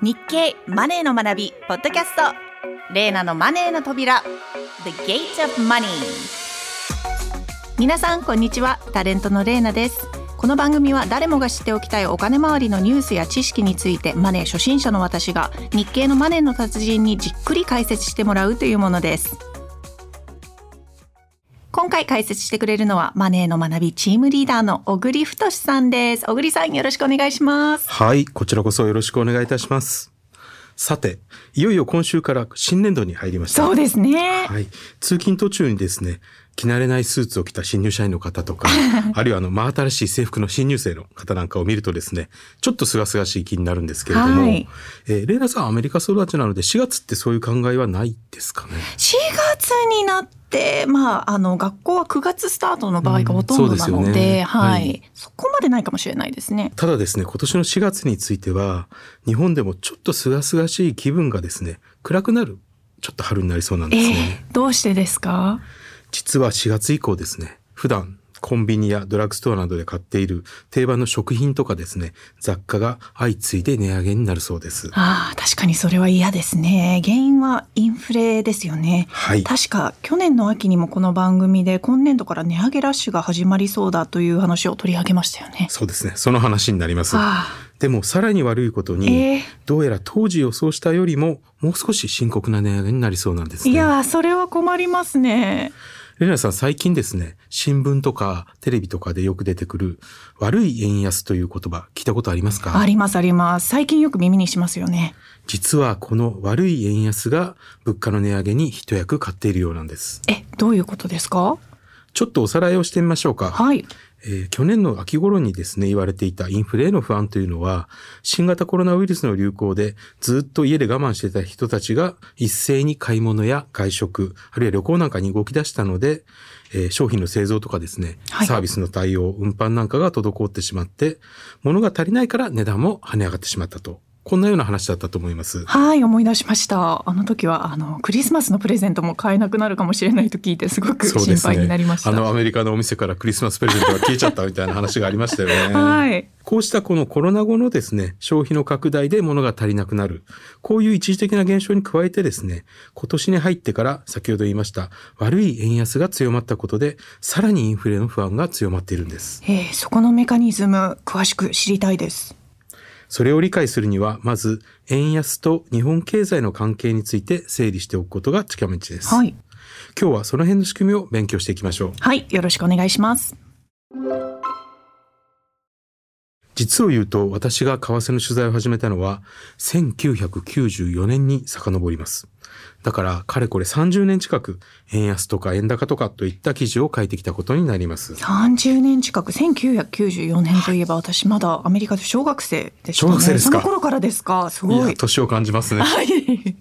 日経マネーの学びポッドキャスト。レイナのマネーの扉。The Gate of Money 皆さんこんにちは。タレントのレイナです。この番組は誰もが知っておきたいお金周りのニュースや知識についてマネー初心者の私が日経のマネーの達人にじっくり解説してもらうというものです。回解説してくれるのはマネーの学びチームリーダーの小栗太さんです小栗さんよろしくお願いしますはいこちらこそよろしくお願いいたしますさて、いよいよ今週から新年度に入りました。そうですね。はい。通勤途中にですね、着慣れないスーツを着た新入社員の方とか、あるいはあの、真新しい制服の新入生の方なんかを見るとですね、ちょっと清々しい気になるんですけれども、はい、えー、レイナさんアメリカ育ちなので4月ってそういう考えはないですかね ?4 月になっ、まあ、あの、学校は9月スタートの場合がほとんどなので、うんでね、はい、はい、そこまでないかもしれないですね。ただですね、今年の4月については、日本でもちょっと清々しい気分がですね、暗くなる、ちょっと春になりそうなんですね。えー、どうしてですか？実は4月以降ですね、普段コンビニやドラッグストアなどで買っている定番の食品とかですね、雑貨が相次いで値上げになるそうです。ああ、確かにそれは嫌ですね。原因はインフレですよね。はい。確か去年の秋にもこの番組で今年度から値上げラッシュが始まりそうだという話を取り上げましたよね。そうですね。その話になります。でもさらに悪いことに、えー、どうやら当時予想したよりももう少し深刻な値上げになりそうなんです、ね、いやそれは困りますね。レナさん最近ですね、新聞とかテレビとかでよく出てくる悪い円安という言葉聞いたことありますか？ありますあります。最近よく耳にしますよね。実はこの悪い円安が物価の値上げに一役買っているようなんです。え、どういうことですか？ちょっとおさらいをしてみましょうか。はい。えー、去年の秋頃にですね、言われていたインフレへの不安というのは、新型コロナウイルスの流行でずっと家で我慢してた人たちが一斉に買い物や外食、あるいは旅行なんかに動き出したので、えー、商品の製造とかですね、はい、サービスの対応、運搬なんかが滞ってしまって、物が足りないから値段も跳ね上がってしまったと。こんなような話だったと思います。はい、思い出しました。あの時はあのクリスマスのプレゼントも買えなくなるかもしれないと聞いてすごく心配になりました。ね、あのアメリカのお店からクリスマスプレゼントが消えちゃったみたいな話がありましたよね。はい。こうしたこのコロナ後のですね、消費の拡大で物が足りなくなる。こういう一時的な現象に加えてですね、今年に入ってから先ほど言いました悪い円安が強まったことで、さらにインフレの不安が強まっているんです。えー、そこのメカニズム詳しく知りたいです。それを理解するには、まず、円安と日本経済の関係について整理しておくことが近道です。はい。今日はその辺の仕組みを勉強していきましょう。はい。よろしくお願いします。実を言うと、私が為替の取材を始めたのは、1994年に遡ります。だから、かれこれ30年近く、円安とか円高とかといった記事を書いてきたことになります。30年近く、1994年といえば、私まだアメリカで小学生でしたね。小学生ですか？その頃からですか？すごい。い年を感じますね。はい。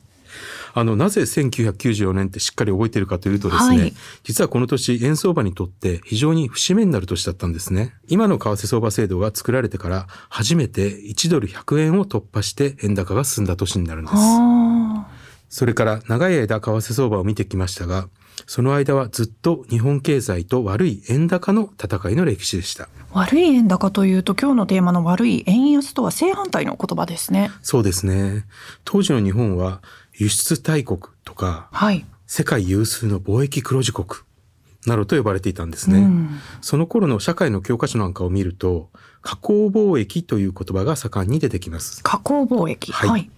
あの、なぜ1994年ってしっかり覚えているかというとですね、はい、実はこの年、円相場にとって非常に節目になる年だったんですね。今の為替相場制度が作られてから、初めて1ドル100円を突破して円高が進んだ年になるんです。それから長い間為替相場を見てきましたが、その間はずっと日本経済と悪い円高の戦いの歴史でした。悪い円高というと今日のテーマの悪い円安とは正反対の言葉ですね。そうですね。当時の日本は輸出大国とか、はい、世界有数の貿易黒字国などと呼ばれていたんですね。うん、その頃の社会の教科書なんかを見ると、加工貿易という言葉が盛んに出てきます。加工貿易。はい、はい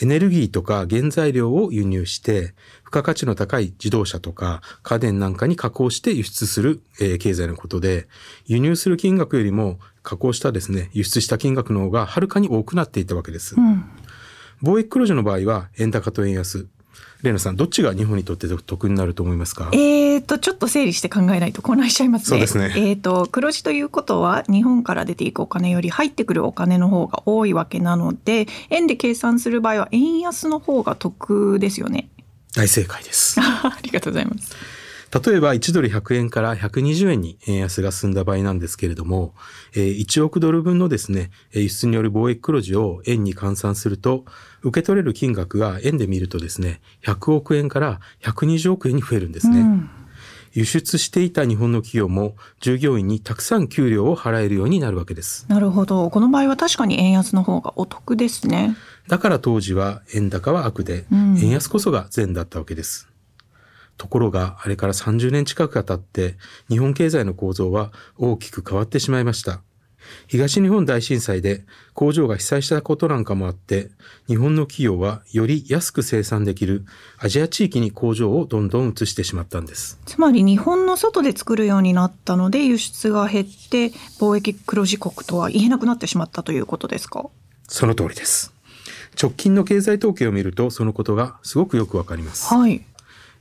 エネルギーとか原材料を輸入して、付加価値の高い自動車とか家電なんかに加工して輸出する、えー、経済のことで、輸入する金額よりも加工したですね、輸出した金額の方がはるかに多くなっていたわけです。うん、貿易黒字の場合は円高と円安、レナさん、どっちが日本にとって得になると思いますか？えっ、と、ちょっと整理して考えないと混乱しちゃいますね。そうですね。えっ、と、黒字ということは、日本から出ていくお金より入ってくるお金の方が多いわけなので、円で計算する場合は、円安の方が得ですよね。大正解です。ありがとうございます。例えば1ドル100円から120円に円安が進んだ場合なんですけれども、1億ドル分のですね、輸出による貿易黒字を円に換算すると、受け取れる金額が円で見るとですね、100億円から120億円に増えるんですね。うん輸出していた日本の企業も従業員にたくさん給料を払えるようになるわけです。なるほど。この場合は確かに円安の方がお得ですね。だから当時は円高は悪で、円安こそが善だったわけです。ところが、あれから30年近くが経って、日本経済の構造は大きく変わってしまいました。東日本大震災で工場が被災したことなんかもあって、日本の企業はより安く生産できるアジア地域に工場をどんどん移してしまったんです。つまり日本の外で作るようになったので輸出が減って貿易黒字国とは言えなくなってしまったということですか？その通りです。直近の経済統計を見るとそのことがすごくよくわかります。はい。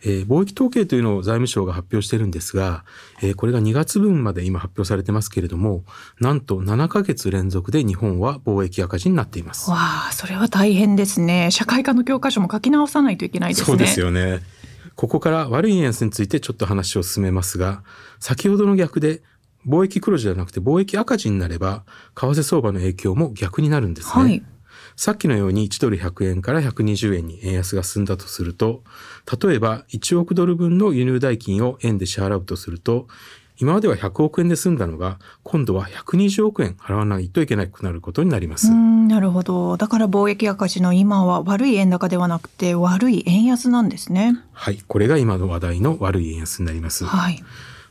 えー、貿易統計というのを財務省が発表してるんですが、えー、これが2月分まで今発表されてますけれども、なんと7ヶ月連続で日本は貿易赤字になっています。わあ、それは大変ですね。社会科の教科書も書き直さないといけないですね。そうですよね。ここから悪い円安についてちょっと話を進めますが、先ほどの逆で貿易黒字じゃなくて貿易赤字になれば、為替相場の影響も逆になるんですね。はいさっきのように1ドル100円から120円に円安が進んだとすると、例えば1億ドル分の輸入代金を円で支払うとすると、今までは100億円で済んだのが、今度は120億円払わないといけなくなることになります。なるほど。だから貿易赤字の今は悪い円高ではなくて悪い円安なんですね。はい。これが今の話題の悪い円安になります。はい。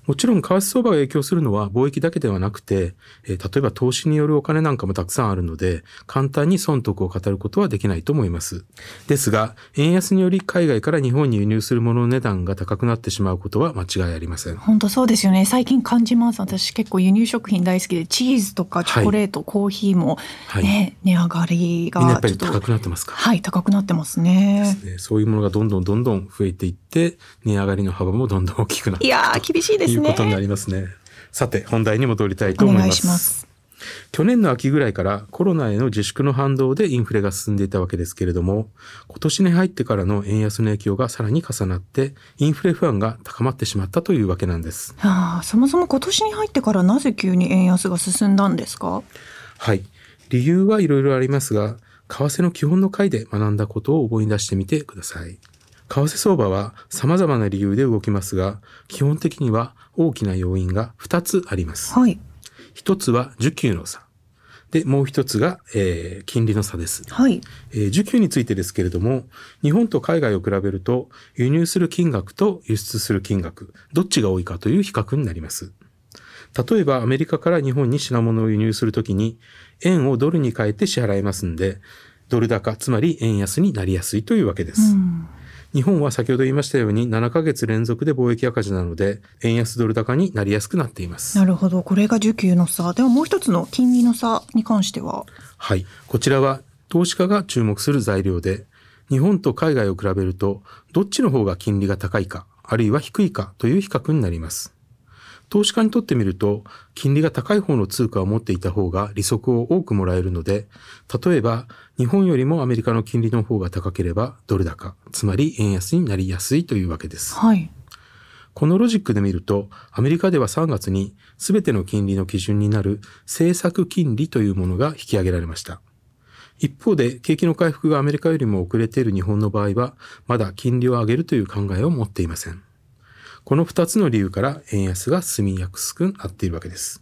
もちろん為替相場が影響するのは貿易だけではなくて、えー、例えば投資によるお金なんかもたくさんあるので、簡単に損得を語ることはできないと思います。ですが、円安により海外から日本に輸入するものの値段が高くなってしまうことは間違いありません。本当そうですよね。最近感じます。私結構輸入食品大好きで、チーズとかチョコレート、はい、コーヒーもね、はい、値上がりが。やっぱり高くなってますか？はい、高くなってますね。ねそういうものがどんどんどんどん増えていって、値上がりの幅もどんどん大きくなっていや厳しいですね。いうことになりますね。ね。さて、本題に戻りたいと思います。去年の秋ぐらいからコロナへの自粛の反動でインフレが進んでいたわけですけれども、今年に入ってからの円安の影響がさらに重なって、インフレ不安が高まってしまったというわけなんです。ああ、そもそも今年に入ってからなぜ急に円安が進んだんですか？はい。理由はいろいろありますが、為替の基本の回で学んだことを思い出してみてください。為替相場は様々な理由で動きますが、基本的には大きな要因が2つあります。はい。一つは需給の差。で、もう一つが、えー、金利の差です。はい。えー、需給についてですけれども、日本と海外を比べると、輸入する金額と輸出する金額、どっちが多いかという比較になります。例えば、アメリカから日本に品物を輸入するときに、円をドルに変えて支払いますんで、ドル高、つまり円安になりやすいというわけです。うん日本は先ほど言いましたように7ヶ月連続で貿易赤字なので円安ドル高になりやすくなっています。なるほど。これが需給の差。ではもう一つの金利の差に関しては？はい。こちらは投資家が注目する材料で日本と海外を比べるとどっちの方が金利が高いかあるいは低いかという比較になります投資家にとってみると、金利が高い方の通貨を持っていた方が利息を多くもらえるので、例えば、日本よりもアメリカの金利の方が高ければドル高、つまり円安になりやすいというわけです。はい。このロジックで見ると、アメリカでは3月に全ての金利の基準になる政策金利というものが引き上げられました。一方で、景気の回復がアメリカよりも遅れている日本の場合は、まだ金利を上げるという考えを持っていません。この2つの理由から円安が進みやすくなっているわけです。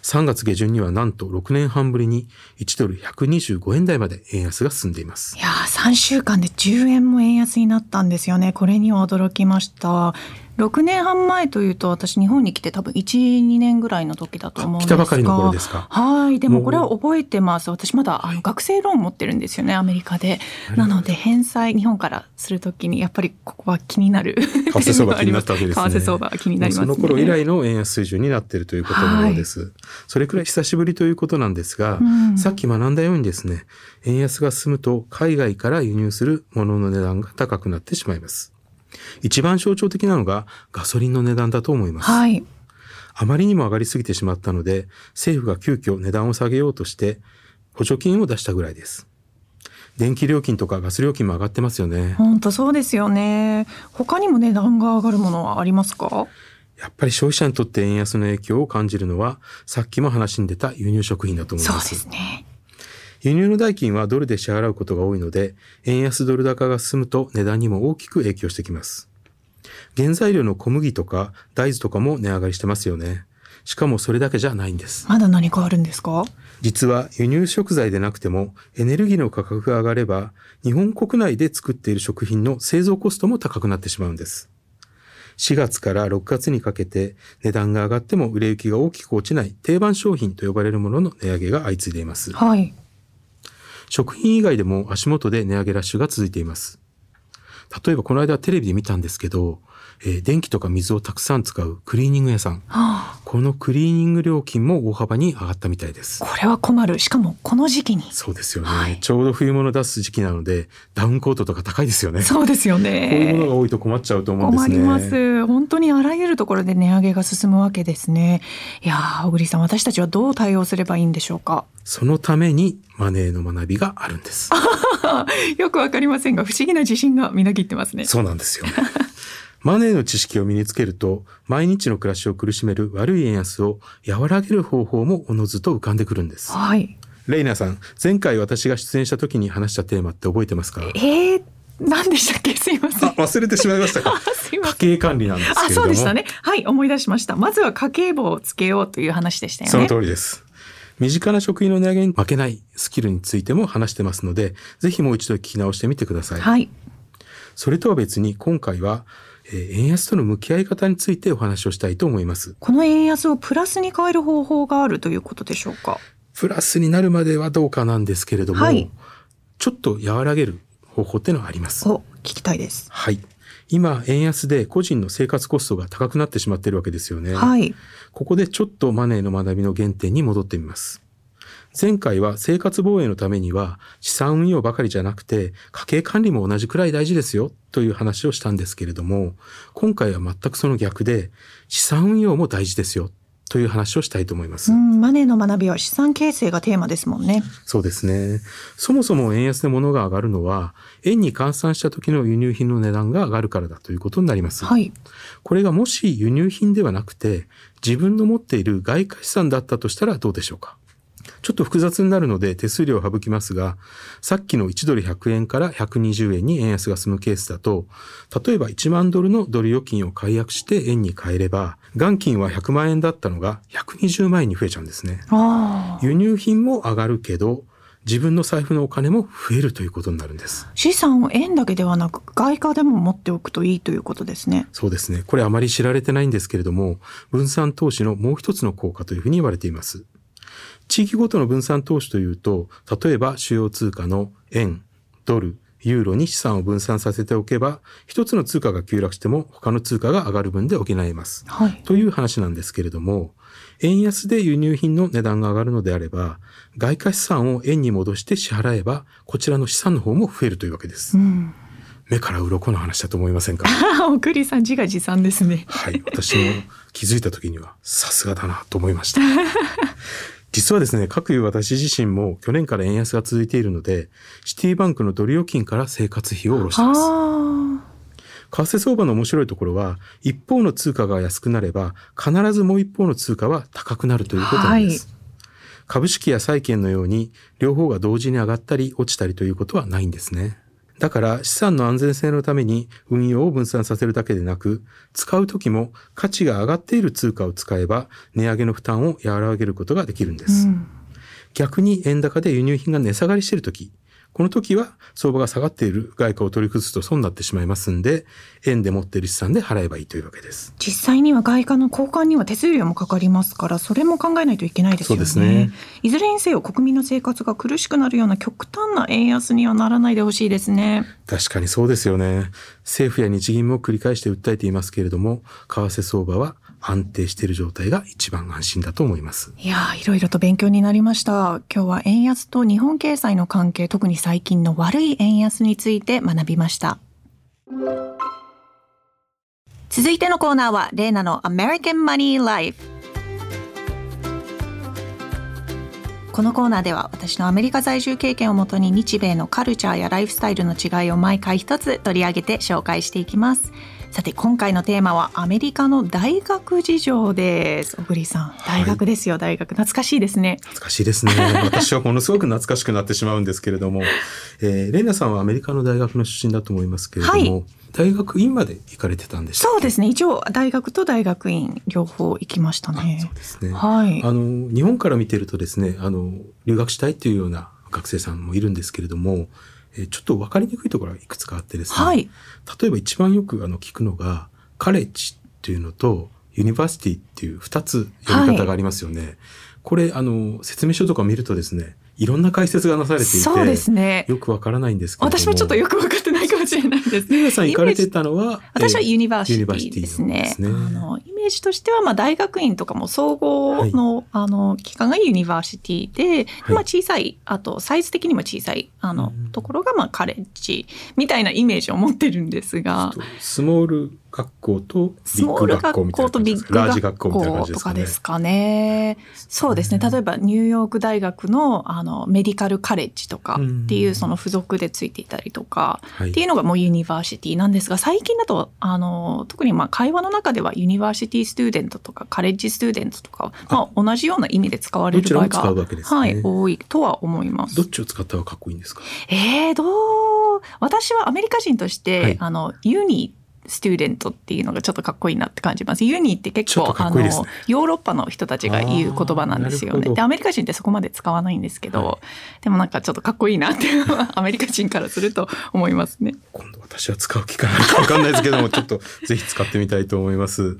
3月下旬にはなんと6年半ぶりに1ドル125円台まで円安が進んでいます。いやー、3週間で10円も円安になったんですよね。これには驚きました。6年半前というと私日本に来て多分12年ぐらいの時だと思うんですが。来たばかりの頃ですか？はい。でもこれは覚えてます。私まだあの学生ローン持ってるんですよねアメリカで。なので返済日本からするときにやっぱりここは気になる。為替相場気になったわけですね。為替相場気になります、ね、その頃以来の円安水準になっているということのようです、はい、それくらい久しぶりということなんですが、うん、さっき学んだようにですね円安が進むと海外から輸入するものの値段が高くなってしまいます一番象徴的なのがガソリンの値段だと思います。はい。あまりにも上がりすぎてしまったので、政府が急遽値段を下げようとして補助金を出したぐらいです。電気料金とかガス料金も上がってますよね。本当そうですよね。他にも値段が上がるものはありますか？やっぱり消費者にとって円安の影響を感じるのは、さっきも話に出た輸入食品だと思います。そうですね。輸入の代金はドルで支払うことが多いので、円安ドル高が進むと値段にも大きく影響してきます。原材料の小麦とか大豆とかも値上がりしてますよね。しかもそれだけじゃないんです。まだ何かあるんですか？実は輸入食材でなくてもエネルギーの価格が上がれば日本国内で作っている食品の製造コストも高くなってしまうんです。4月から6月にかけて値段が上がっても売れ行きが大きく落ちない定番商品と呼ばれるものの値上げが相次いでいます。はい。食品以外でも足元で値上げラッシュが続いています。例えばこの間テレビで見たんですけど、えー、電気とか水をたくさん使うクリーニング屋さん、はあ、このクリーニング料金も大幅に上がったみたいです。これは困る。しかもこの時期に。そうですよね、はい、ちょうど冬物出す時期なのでダウンコートとか高いですよね。そうですよね。こういうものが多いと困っちゃうと思うんですね。困ります。本当にあらゆるところで値上げが進むわけですね。いや小栗さん私たちはどう対応すればいいんでしょうか？そのためにマネーの学びがあるんです。よくわかりませんが不思議な自信がみなぎってますね。そうなんですよマネーの知識を身につけると、毎日の暮らしを苦しめる悪い円安を和らげる方法もおのずと浮かんでくるんです。はい。レイナさん、前回私が出演した時に話したテーマって覚えてますか？えー、何でしたっけ？すいません。忘れてしまいましたか？家計管理なんですけれども。そうでしたね。はい、思い出しました。まずは家計簿をつけようという話でしたよね。その通りです。身近な食品の値上げに負けないスキルについても話してますので、ぜひもう一度聞き直してみてください。はい。それとは別に今回はえ円安との向き合い方についてお話をしたいと思います。この円安をプラスに変える方法があるということでしょうか？プラスになるまではどうかなんですけれども、はい、ちょっと和らげる方法っていうのはあります。お、聞きたいです。はい。今、円安で個人の生活コストが高くなってしまっているわけですよね。はい。ここでちょっとマネーの学びの原点に戻ってみます。前回は生活防衛のためには資産運用ばかりじゃなくて家計管理も同じくらい大事ですよという話をしたんですけれども、今回は全くその逆で資産運用も大事ですよという話をしたいと思います。マネーの学びは資産形成がテーマですもんね。そうですね。そもそも円安で物が上がるのは、円に換算した時の輸入品の値段が上がるからだということになります。はい。これがもし輸入品ではなくて、自分の持っている外貨資産だったとしたらどうでしょうか？ちょっと複雑になるので手数料を省きますが、さっきの1ドル100円から120円に円安が進むケースだと、例えば1万ドルのドル預金を解約して円に変えれば、元金は100万円だったのが120万円に増えちゃうんですね。輸入品も上がるけど、自分の財布のお金も増えるということになるんです。資産を円だけではなく外貨でも持っておくといいということですね。そうですね。これあまり知られてないんですけれども分散投資のもう一つの効果というふうに言われています地域ごとの分散投資というと、例えば主要通貨の円、ドル、ユーロに資産を分散させておけば、一つの通貨が急落しても他の通貨が上がる分で補えます。はい、という話なんですけれども、円安で輸入品の値段が上がるのであれば、外貨資産を円に戻して支払えば、こちらの資産の方も増えるというわけです。うん目から鱗の話だと思いませんか？おくりさん自画自賛ですね。はい。私も気づいた時には、さすがだなと思いました。実はですね、各いう私自身も去年から円安が続いているので、シティバンクのドル預金から生活費を下ろしてます。為替相場の面白いところは、一方の通貨が安くなれば、必ずもう一方の通貨は高くなるということなんです。はい、株式や債券のように、両方が同時に上がったり落ちたりということはないんですね。だから資産の安全性のために運用を分散させるだけでなく、使う時も価値が上がっている通貨を使えば値上げの負担を和らげることができるんです。うん、逆に円高で輸入品が値下がりしている時、この時は相場が下がっている外貨を取り崩すと損になってしまいますんで、円で持っている資産で払えばいいというわけです。実際には外貨の交換には手数料もかかりますから、それも考えないといけないですよね。そうですね。いずれにせよ国民の生活が苦しくなるような極端な円安にはならないでほしいですね。確かにそうですよね。政府や日銀も繰り返して訴えていますけれども、為替相場は安定している状態が一番安心だと思います。いやいろいろと勉強になりました。今日は円安と日本経済の関係、特に最近の悪い円安について学びました。続いてのコーナーは、レーナの American Money Life。このコーナーでは私のアメリカ在住経験をもとに日米のカルチャーやライフスタイルの違いを毎回一つ取り上げて紹介していきます。さて今回のテーマはアメリカの大学事情です小栗さん大学ですよ、はい、大学懐かしいですね懐かしいですね 私はものすごく懐かしくなってしまうんですけれども、えー、レイナさんはアメリカの大学の出身だと思いますけれども、はい大学院まで行かれてたんでそうですね。一応大学と大学院両方行きましたね。そうですね。はい。あの日本から見てるとですね、あの留学したいっていうような学生さんもいるんですけれども、えちょっと分かりにくいところがいくつかあってですね。はい。例えば一番よくあの聞くのがカレッジっていうのとユニバーシティっていう二つ読み方がありますよね。はい、これあの説明書とか見るとですね。いろんな解説がなされていて、そうですね。よくわからないんですけど私もちょっとよく分かってないかもしれないです。皆さん行かれてたのは、私はユニバーシティですね。ですねあのージとしては、まあ大学院とかも総合の、はい、あの機関がユニバーシティで、はい、まあ小さい、あとサイズ的にも小さいあの、ところがまあカレッジみたいなイメージを持ってるんですが、スモール学校とビッグ学校みたいな感じですか、ね、ラージ学校みたいな感じですかね。ですかね。そうですね。例えばニューヨーク大学のあのメディカルカレッジとかっていうその付属でついていたりとかっていうのがもうユニバーシティなんですが、最近だとあの特にまあ会話の中ではユニバーシティスチューデントとかカレッジスチューデントとかまあ同じような意味で使われる場合が、ね、はい、多いとは思います。どっちを使ったらかっこいいんですか？えー、どう私はアメリカ人として、はい、あのユニスチューデントっていうのがちょっとかっこいいなって感じます。ユニって結構、ね、あのヨーロッパの人たちが言う言葉なんですよね。でアメリカ人ってそこまで使わないんですけど、はい、でもなんかちょっとかっこいいなってアメリカ人からすると思いますね。今度私は使う機会あるかわかんないですけども、ちょっとぜひ使ってみたいと思います。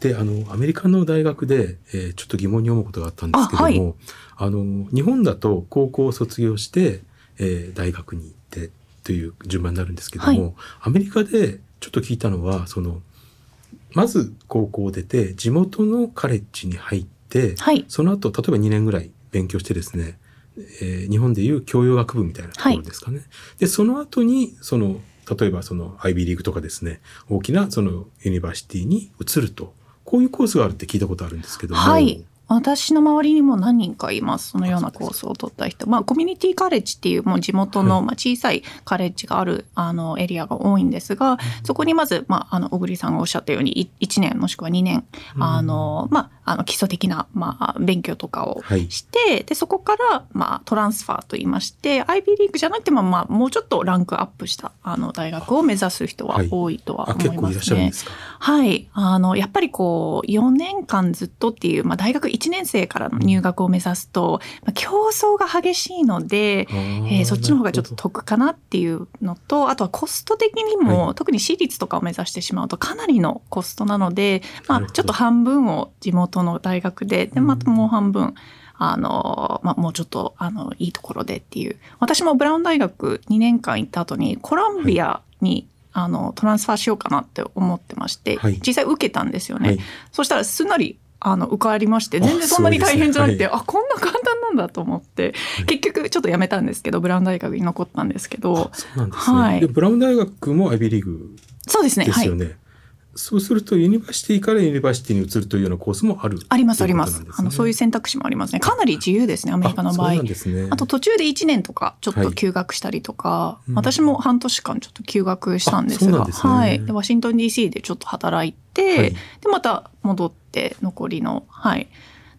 で、あのアメリカの大学で、えー、ちょっと疑問に思うことがあったんですけども、あはい、あの日本だと高校を卒業して、えー、大学に行ってという順番になるんですけども、はい、アメリカでちょっと聞いたのは、その、まず高校を出て、地元のカレッジに入って、はい、その後、例えば2年ぐらい勉強してですね、えー、日本でいう教養学部みたいなところですかね。はい、で、その後に、その、例えばその IB リーグとかですね、大きなそのユニバーシティに移ると、こういうコースがあるって聞いたことあるんですけども。はい。私の周りにも何人かいます。そのようなコースを取った人。まあ、コミュニティカレッジっていうもう地元の、まあ、小さいカレッジがある、あの、エリアが多いんですが、そこにまず、まあ、あの、小栗さんがおっしゃったように、1年もしくは2年、あの、まあ、あの、基礎的な、まあ、勉強とかをして、はい、で、そこから、まあ、トランスファーと言いまして、IB リーグじゃなくても、まあ、もうちょっとランクアップした、あの、大学を目指す人は多いとは思いますね。はい。あの、やっぱりこう、4年間ずっとっていう、まあ、大学1年生からの入学を目指すと、まあ、競争が激しいので、えー、そっちの方がちょっと得かなっていうのと、あとはコスト的にも、はい、特に私立とかを目指してしまうとかなりのコストなので、まあ、ちょっと半分を地元元の大学で、で、またもう半分、あの、まあ、もうちょっと、あの、いいところでっていう。私もブラウン大学2年間行った後に、コロンビアに、はい、あの、トランスファーしようかなって思ってまして、はい、実際受けたんですよね。はい、そしたらすんなりあの、受かりまして、全然そんなに大変じゃなくて、あ、ね。はい、あ、こんな簡単なんだと思って、はい、結局ちょっとやめたんですけど、ブラウン大学に残ったんですけど。そうなんですね。はい。で、ブラウン大学も アイビーリーグそうですね。ですよね。はいそうするとユニバーシティからユニバーシティに移るというようなコースもあるありますあります、ね、あのそういう選択肢もありますね。かなり自由ですねアメリカの場合。あ,、ね、あと途中で1年とかちょっと休学したりとか、はいうん、私も半年間ちょっと休学したんですが、ね、はい。でワシントン DC でちょっと働いて、はい、でまた戻って残りの。はい。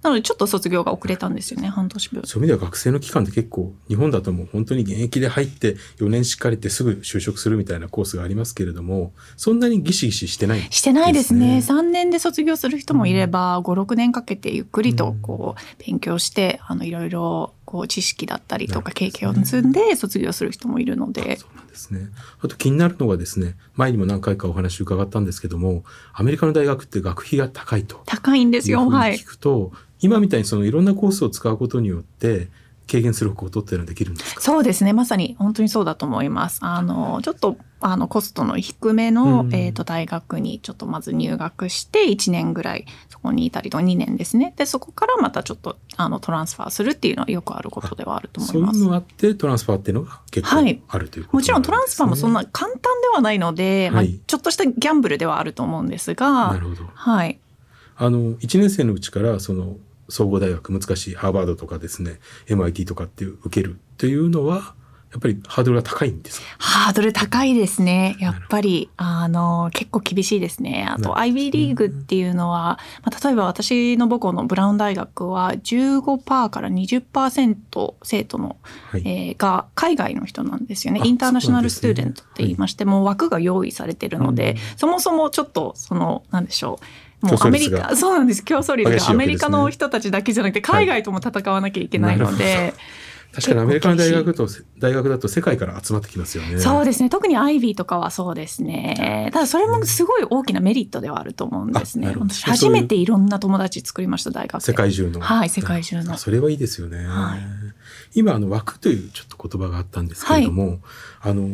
なのでちょっと卒業が遅れたんですよね、半年分。そういう意味では学生の期間って結構、日本だともう本当に現役で入って4年しっかりってすぐ就職するみたいなコースがありますけれども、そんなにギシギシしてない、ね、してないですね。3年で卒業する人もいれば、うん、5、6年かけてゆっくりとこう、勉強して、あの、いろいろこう知識だったりとか経験を積んで卒業する人もいるので。そうですね。あと気になるのがですね、前にも何回かお話伺ったんですけども、アメリカの大学って学費が高いと。高いんですよ。はい。聞くと、今みたいにそのいろんなコースを使うことによって軽減することっていうのはできるんですか？そうですね。まさに本当にそうだと思います。あのちょっとあのコストの低めの、うん、えーと、大学にちょっとまず入学して1年ぐらいそこにいたりと2年ですね。でそこからまたちょっとあのトランスファーするっていうのはよくあることではあると思います。そういうのがあってトランスファーっていうのが結構ある、はい、ということ、もちろんトランスファーもそんな簡単ではないので、はい、まあ、ちょっとしたギャンブルではあると思うんですがなるほど。はい。あの1年生のうちからその総合大学難しいハーバードとかですね MIT とかっていう受けるっていうのはやっぱりハードルが高いんですか？ハードル高いですね。やっぱり、あの、結構厳しいですね。あと、IB リーグっていうのは、まあ、例えば私の母校のブラウン大学は15%から20%生徒の、はい、えー、が海外の人なんですよね。インターナショナルスチューデントって言いまして、もう枠が用意されてるので、そもそもちょっと、その、なんでしょう。もうアメリカ、そうなんです。競争率がアメリカの人たちだけじゃなくて、海外とも戦わなきゃいけないので、はい確かにアメリカの大学と大学だと世界から集まってきますよね。そうですね。特にアイビーとかはそうですね。ただそれもすごい大きなメリットではあると思うんですね。私初めていろんな友達作りました大学世界中の。はい、世界中の。それはいいですよね。はい、今あの枠というちょっと言葉があったんですけれども、はい、あの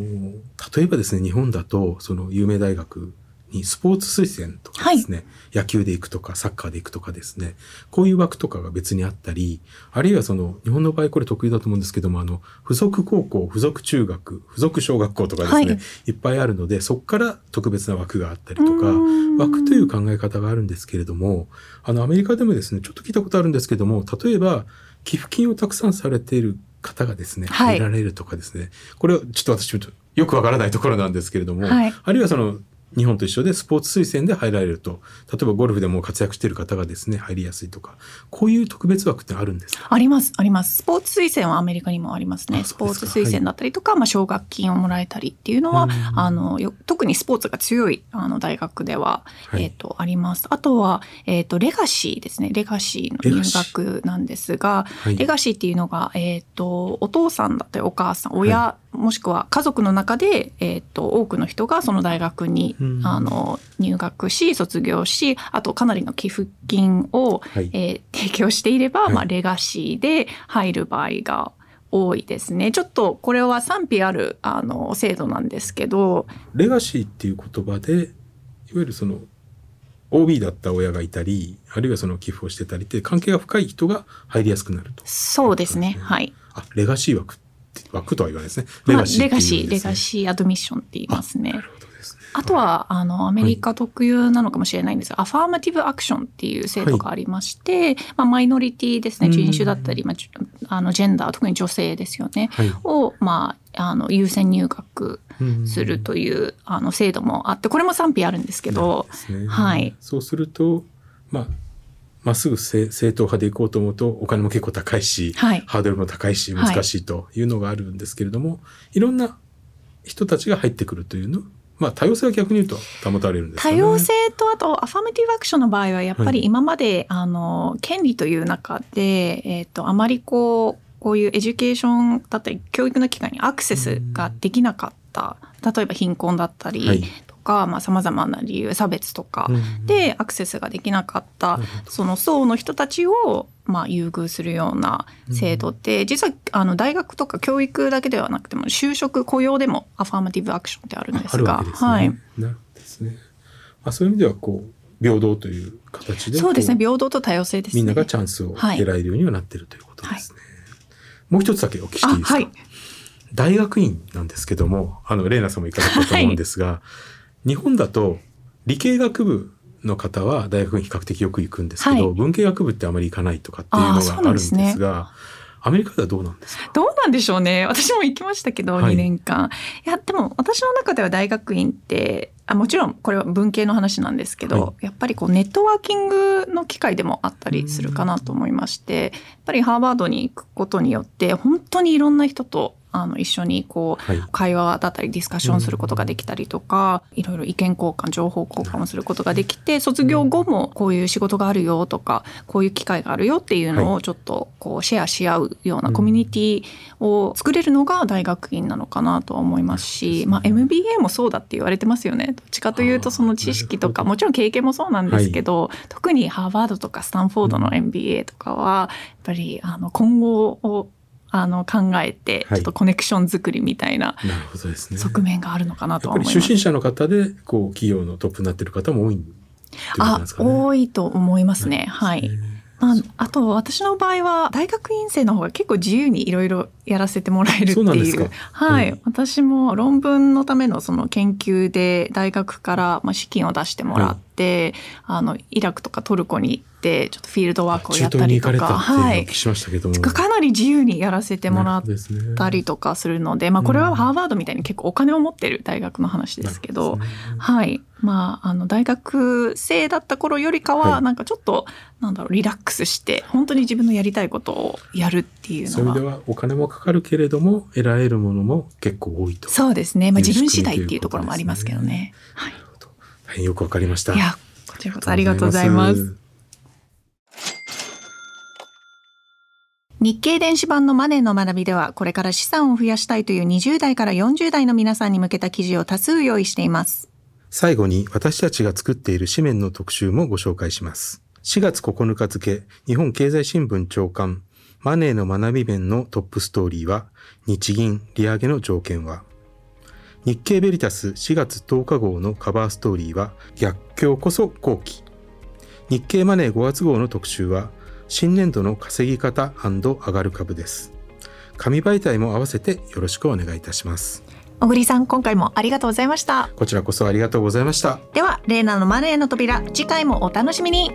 例えばですね日本だとその有名大学にスポーツ推薦とかですね、はい、野球で行くとかサッカーで行くとかですね、こういう枠とかが別にあったり、あるいはその、日本の場合これ得意だと思うんですけども、あの、付属高校、付属中学、付属小学校とかですね、はい、いっぱいあるので、そこから特別な枠があったりとか、枠という考え方があるんですけれども、あの、アメリカでもですね、ちょっと聞いたことあるんですけども、例えば、寄付金をたくさんされている方がですね、入られるとかですね、これはちょっと私もよくわからないところなんですけれども、はい、あるいはその日本と一緒でスポーツ推薦で入られると、例えばゴルフでも活躍している方がですね、入りやすいとか、こういう特別枠ってあるんですか？あります、あります。スポーツ推薦はアメリカにもありますね。スポーツ推薦だったりとか、はい、まあ、奨学金をもらえたりっていうのは、あの、特にスポーツが強いあの大学では、はい、えっ、ー、と、あります。あとは、えっ、ー、と、レガシーですね。レガシーの入学なんですが、レガシー。っていうのが、えっ、ー、と、お父さんだったりお母さん、親、もしくは家族の中で、えっ、と、多くの人がその大学に、あの、入学し卒業しあとかなりの寄付金を、はい、えー、提供していれば、はい、まあ、レガシーで入る場合が多いですね。ちょっとこれは賛否あるあの制度なんですけど。レガシーっていう言葉でいわゆるその OB だった親がいたりあるいはその寄付をしてたりって関係が深い人が入りやすくなると、そうですね。はい。あレガシー枠枠とは言わないですね。レガシー、ね、レガシーレガシーアドミッションって言いますね。あとは、あの、アメリカ特有なのかもしれないんですが、はい、アファーマティブアクションっていう制度がありまして、はい、まあ、マイノリティですね、人種だったり、まあ、あの、ジェンダー、特に女性ですよね、はい、を、まあ、あの、優先入学するという、あの、制度もあって、これも賛否あるんですけど、ね、はい。そうすると、まあ、まっすぐ正統派でいこうと思うとお金も結構高いし、はい、ハードルも高いし難しいというのがあるんですけれども、はい、いろんな人たちが入ってくるというのまあ、多様性は逆に言うと保たれるんですか、ね、多様性とあとアファメティブアクションの場合はやっぱり今まで、はい、あの権利という中で、えーと、あまりこうこういうエデュケーションだったり教育の機会にアクセスができなかった、例えば貧困だったり、はい、かさまざ、まな理由差別とかでアクセスができなかった、その層の人たちをまあ、優遇するような制度って、実はあの大学とか教育だけではなくても就職雇用でもアファーマティブアクションってあるんですが、ね、はい、なるほどですね。あそういう意味ではこう平等という形でそうですね。平等と多様性です、ね、みんながチャンスを得られるようにはなってるということですね。はい、もう一つだけお聞きしていいですか、はい、大学院なんですけどもあのレイナさんもいかがかと思うんですが、はい日本だと理系学部の方は大学に比較的よく行くんですけど、はい、文系学部ってあまり行かないとかっていうのがあるんですが。アメリカではどうなんですか？どうなんでしょうね。私も行きましたけど、はい、2年間。いやでも私の中では大学院ってあもちろんこれは文系の話なんですけど、はい、やっぱりこうネットワーキングの機会でもあったりするかなと思いましてやっぱりハーバードに行くことによって本当にいろんな人とあの一緒にこう、はい、会話だったりディスカッションすることができたりとか、うん、いろいろ意見交換情報交換をすることができて卒業後もこういう仕事があるよとかこういう機会があるよっていうのをちょっとこうシェアし合うようなコミュニティを作れるのが大学院なのかなとは思いますし、まあ、MBA もそうだって言われてますよね。どっちかというとその知識とかもちろん経験もそうなんですけど、はい、特にハーバードとかスタンフォードの MBA とかはやっぱりあの今後をあの考えてちょっとコネクション作りみたいな側面があるのかなと思います。出身者の方でこう企業のトップになってる方も多いね、あ多いと思いますね。はい。まあ、あと私の場合は大学院生の方が結構自由にいろいろやらせてもらえるっていう。はい、うん、私も論文のためのその研究で大学からまあ資金を出してもらって、てあのイラクとかトルコに行ってちょっとフィールドワークをやったりとかはい。かなり自由にやらせてもらったりとかするので、まあ、これはハーバードみたいに結構お金を持ってる大学の話ですけど、ね、はい。まあ、あの大学生だった頃よりかはなんかちょっと、なんだろうリラックスして本当に自分のやりたいことをやるっていうのはそういう意味ではお金もかかるけれども得られるものも結構多いと。そうですね、まあ、自分次第っていうところもありますけどね。はい、大変よくわかりました。いやこちらこそありがとうございます。日経電子版のマネーの学びでは、これから資産を増やしたいという20代から40代の皆さんに向けた記事を多数用意しています。最後に私たちが作っている紙面の特集もご紹介します。4月9日付、日本経済新聞長官、マネーの学び面のトップストーリーは、日銀利上げの条件は、日経ベリタス4月10日号のカバーストーリーは、逆境こそ後期。日経マネー5月号の特集は、新年度の稼ぎ方上がる株です。紙媒体も合わせてよろしくお願いいたします。小栗さん、今回もありがとうございました。こちらこそありがとうございました。では、レーナのマネーの扉、次回もお楽しみに。